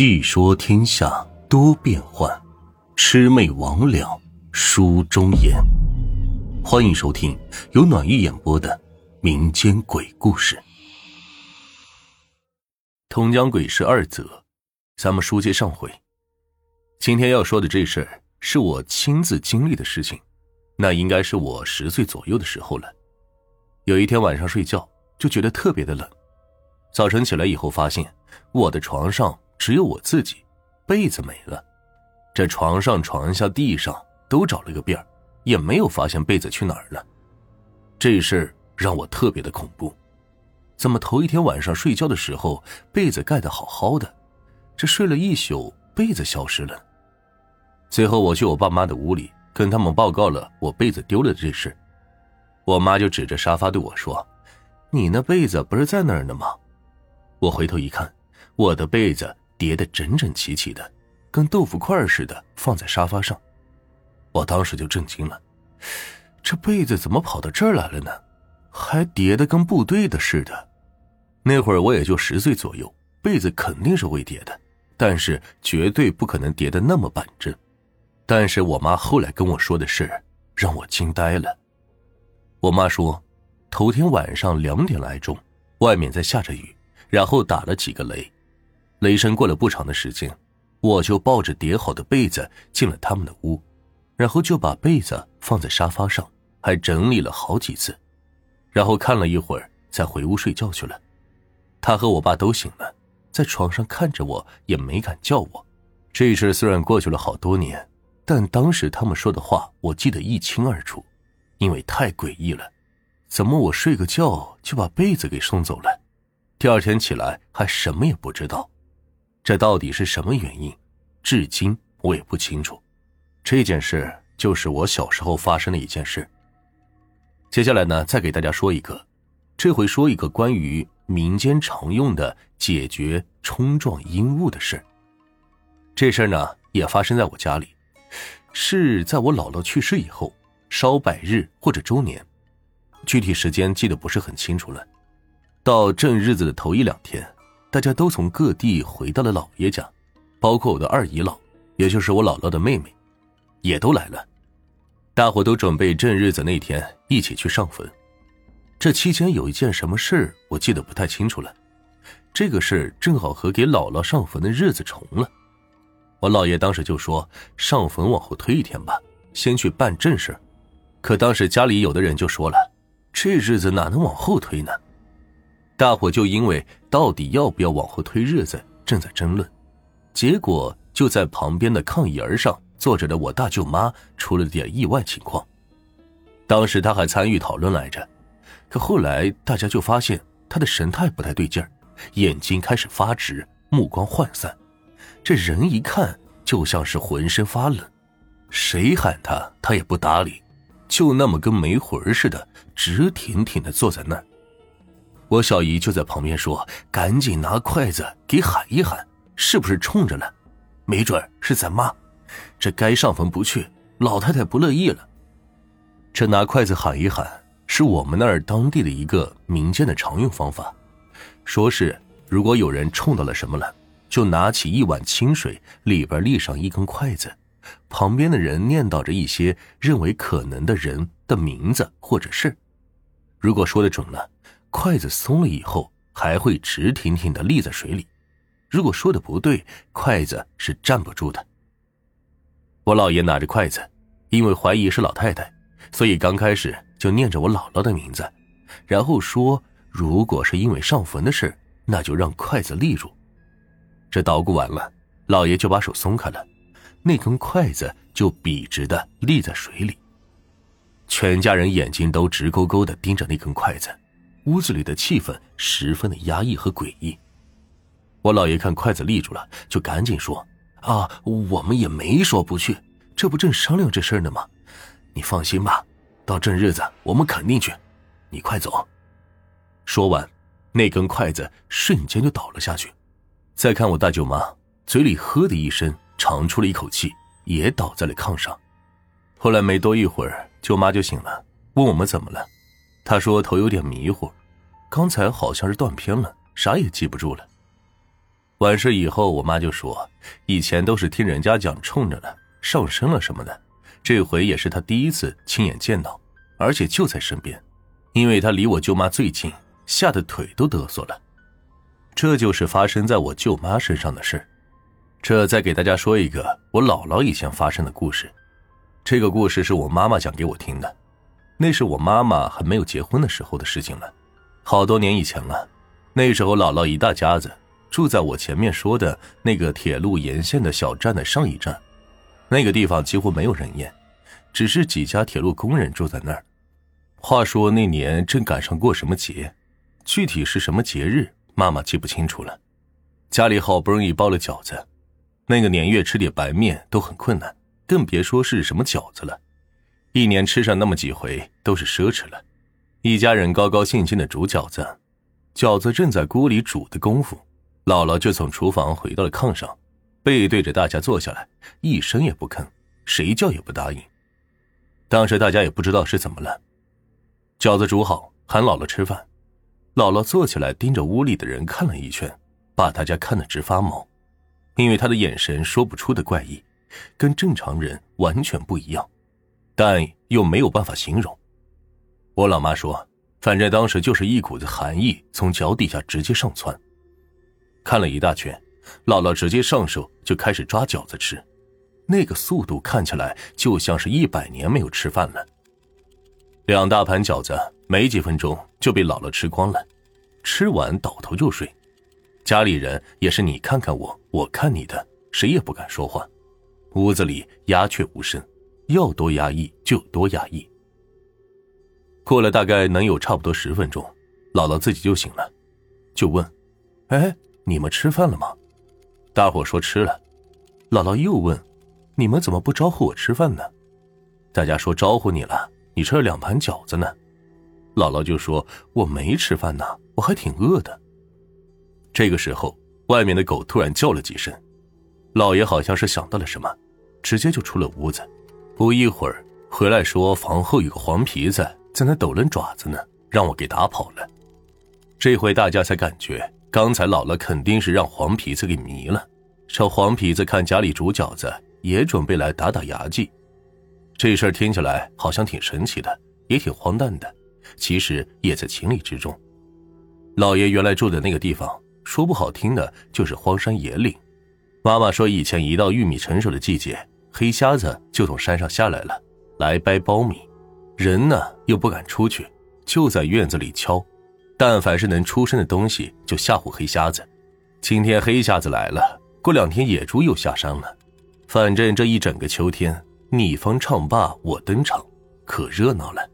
细说天下多变幻，魑魅魍魉书中言。欢迎收听由暖玉演播的民间鬼故事。通江鬼事二则，咱们书接上回。今天要说的这事儿是我亲自经历的事情，那应该是我十岁左右的时候了。有一天晚上睡觉就觉得特别的冷，早晨起来以后发现我的床上。只有我自己，被子没了。这床上、床下、地上都找了个遍也没有发现被子去哪儿了。这事让我特别的恐怖。怎么头一天晚上睡觉的时候被子盖得好好的，这睡了一宿被子消失了？最后我去我爸妈的屋里跟他们报告了我被子丢了这事，我妈就指着沙发对我说：“你那被子不是在那儿呢吗？”我回头一看，我的被子。叠得整整齐齐的，跟豆腐块似的放在沙发上，我当时就震惊了，这被子怎么跑到这儿来了呢？还叠得跟部队的似的。那会儿我也就十岁左右，被子肯定是会叠的，但是绝对不可能叠得那么板正。但是我妈后来跟我说的事让我惊呆了。我妈说，头天晚上两点来钟，外面在下着雨，然后打了几个雷。雷声过了不长的时间，我就抱着叠好的被子进了他们的屋，然后就把被子放在沙发上，还整理了好几次，然后看了一会儿，才回屋睡觉去了。他和我爸都醒了，在床上看着我，也没敢叫我。这事虽然过去了好多年，但当时他们说的话我记得一清二楚，因为太诡异了。怎么我睡个觉就把被子给送走了？第二天起来还什么也不知道。这到底是什么原因？至今我也不清楚。这件事就是我小时候发生的一件事。接下来呢，再给大家说一个，这回说一个关于民间常用的解决冲撞阴物的事。这事呢，也发生在我家里，是在我姥姥去世以后，烧百日或者周年，具体时间记得不是很清楚了。到正日子的头一两天。大家都从各地回到了姥爷家，包括我的二姨姥，也就是我姥姥的妹妹，也都来了。大伙都准备正日子那天一起去上坟。这期间有一件什么事我记得不太清楚了。这个事正好和给姥姥上坟的日子重了。我姥爷当时就说上坟往后推一天吧，先去办正事。可当时家里有的人就说了，这日子哪能往后推呢？大伙就因为到底要不要往后推日子正在争论，结果就在旁边的炕沿上坐着的我大舅妈出了点意外情况。当时她还参与讨论来着，可后来大家就发现她的神态不太对劲儿，眼睛开始发直，目光涣散，这人一看就像是浑身发冷，谁喊她她也不搭理，就那么跟没魂似的，直挺挺的坐在那儿。我小姨就在旁边说：“赶紧拿筷子给喊一喊，是不是冲着了？没准是咱妈。这该上坟不去，老太太不乐意了。这拿筷子喊一喊，是我们那儿当地的一个民间的常用方法。说是如果有人冲到了什么了，就拿起一碗清水，里边立上一根筷子，旁边的人念叨着一些认为可能的人的名字或者事。如果说的准了。”筷子松了以后，还会直挺挺的立在水里。如果说的不对，筷子是站不住的。我姥爷拿着筷子，因为怀疑是老太太，所以刚开始就念着我姥姥的名字，然后说：“如果是因为上坟的事，那就让筷子立住。”这捣鼓完了，老爷就把手松开了，那根筷子就笔直的立在水里。全家人眼睛都直勾勾的盯着那根筷子。屋子里的气氛十分的压抑和诡异。我姥爷看筷子立住了，就赶紧说：“啊，我们也没说不去，这不正商量这事呢吗？你放心吧，到正日子我们肯定去。你快走。”说完，那根筷子瞬间就倒了下去。再看我大舅妈，嘴里呵的一声长出了一口气，也倒在了炕上。后来没多一会儿，舅妈就醒了，问我们怎么了。他说头有点迷糊，刚才好像是断片了，啥也记不住了。完事以后，我妈就说，以前都是听人家讲冲着呢，上身了什么的，这回也是她第一次亲眼见到，而且就在身边，因为她离我舅妈最近，吓得腿都哆嗦了。这就是发生在我舅妈身上的事。这再给大家说一个我姥姥以前发生的故事。这个故事是我妈妈讲给我听的，那是我妈妈还没有结婚的时候的事情了，好多年以前了。那时候姥姥一大家子住在我前面说的那个铁路沿线的小站的上一站，那个地方几乎没有人烟，只是几家铁路工人住在那儿。话说那年正赶上过什么节，具体是什么节日，妈妈记不清楚了。家里好不容易包了饺子，那个年月吃点白面都很困难。更别说是什么饺子了，一年吃上那么几回都是奢侈了。一家人高高兴兴的煮饺子，饺子正在锅里煮的功夫，姥姥就从厨房回到了炕上，背对着大家坐下来，一声也不吭，谁叫也不答应。当时大家也不知道是怎么了，饺子煮好，喊姥姥吃饭，姥姥坐起来盯着屋里的人看了一圈，把大家看得直发毛，因为她的眼神说不出的怪异。跟正常人完全不一样，但又没有办法形容。我老妈说，反正当时就是一股子寒意从脚底下直接上窜。看了一大圈，姥姥直接上手就开始抓饺子吃，那个速度看起来就像是一百年没有吃饭了。两大盘饺子没几分钟就被姥姥吃光了，吃完倒头就睡。家里人也是你看看我，我看你的，谁也不敢说话。屋子里鸦雀无声，要多压抑就多压抑。过了大概能有差不多十分钟，姥姥自己就醒了，就问：“哎，你们吃饭了吗？”大伙说吃了。姥姥又问：“你们怎么不招呼我吃饭呢？”大家说：“招呼你了，你吃了两盘饺子呢。”姥姥就说：“我没吃饭呢，我还挺饿的。”这个时候，外面的狗突然叫了几声。老爷好像是想到了什么，直接就出了屋子。不一会儿回来说，房后有个黄皮子在那抖楞爪子呢，让我给打跑了。这回大家才感觉，刚才姥姥肯定是让黄皮子给迷了。这黄皮子看家里煮饺子，也准备来打打牙祭。这事儿听起来好像挺神奇的，也挺荒诞的，其实也在情理之中。老爷原来住的那个地方，说不好听的，就是荒山野岭。妈妈说，以前一到玉米成熟的季节，黑瞎子就从山上下来了，来掰苞米。人呢又不敢出去，就在院子里敲。但凡是能出声的东西，就吓唬黑瞎子。今天黑瞎子来了，过两天野猪又下山了。反正这一整个秋天，你方唱罢我登场，可热闹了。